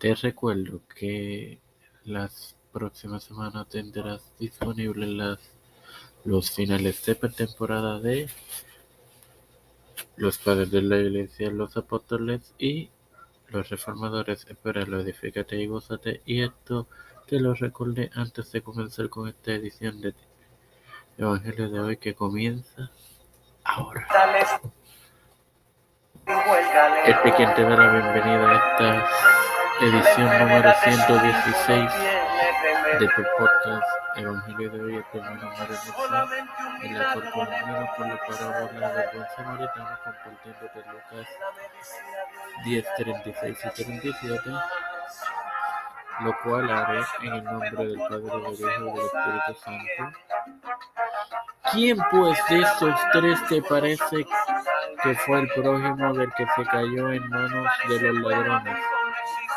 Te recuerdo que las próximas semanas tendrás disponibles las, los finales de pretemporada de los padres de la iglesia, los apóstoles y los reformadores. Espéralo, edifícate y gózate. Y esto te lo recordé antes de comenzar con esta edición de Evangelio de hoy que comienza ahora. Este quien te da la bienvenida a esta edición número 116 de tu podcast Evangelio de hoy, hermano Mario Moxa, en la comunidad por la parábola del buen samaritano compartiendo de Lucas 10, 36 y 37, lo cual haré en el nombre del Padre, del Hijo y del Espíritu Santo. ¿Quién pues de estos tres te parece que fue el prójimo del que se cayó en manos de los ladrones?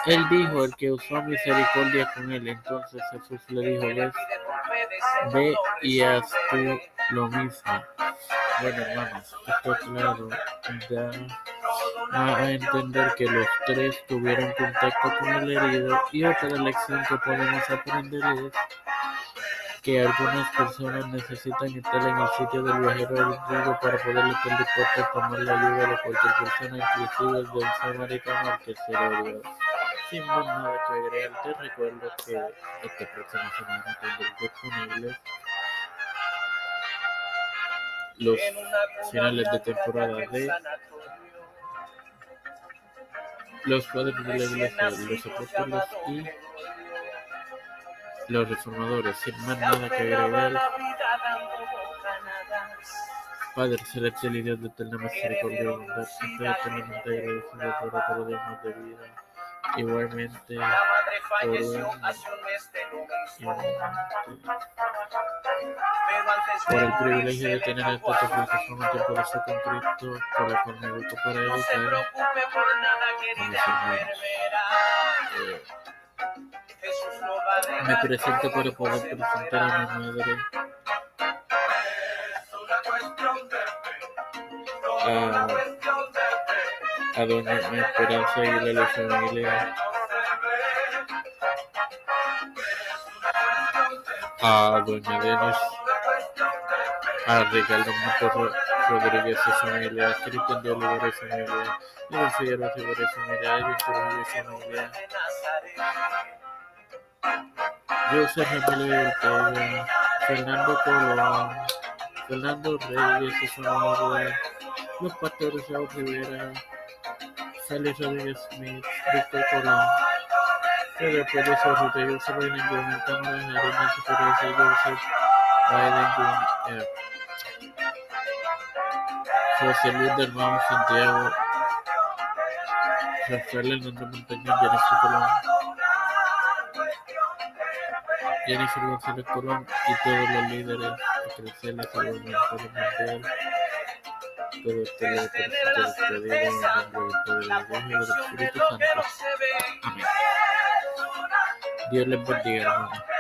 Él dijo, el que usó misericordia con él. Entonces Jesús le dijo, ves, ve y haz tú lo mismo. Bueno, hermanos, esto claro da a entender que los tres tuvieron contacto con el herido y otra lección que podemos aprender es que algunas personas necesitan estar en el sitio del viajero herido para poder estar dispuesto a tomar la ayuda de cualquier persona, inclusive el del samaritano al que se le dio. Sin más nada que agregar, te recuerdo que esta próxima semana tendré disponibles los finales de temporada de los padres de la iglesia, los apóstoles y los reformadores. Sin más nada que agregar, Padre celestial y Dios de eterna misericordia estoy eternamente agradecido por otro día más de vida. Igualmente, por un, por el privilegio de tener esta plataforma de poderse con Cristo, por la cual me busco para educar a mis hermanos. Eh, me presento para poder presentar a mi madre a doña Esperanza y la familia a doña Denis a Ricardo Montes Rodríguez y familia a Cristian de Oliveira y familia y a Figueroa Rivera y familia. A y familia José Emilio Ortega, Fernando Colón, Fernando Reyes y su familia, los pastores Raúl Rivera, Félix Rodríguez Smith, Víctor Colón, Pedro Pérez Ortega, José Biden Jr., Cámara de Nancy Joseph Biden Jr., José Luis del Santiago, Rafael Hernández Montaña, Jennifer Colón, Jennifer González Colón y todos los líderes de crecer la salud. Todo esto lo presento te digo en el nombre del Padre, del Hijo y del Espíritu Santo. Amén. Dios les bendiga, hermanos.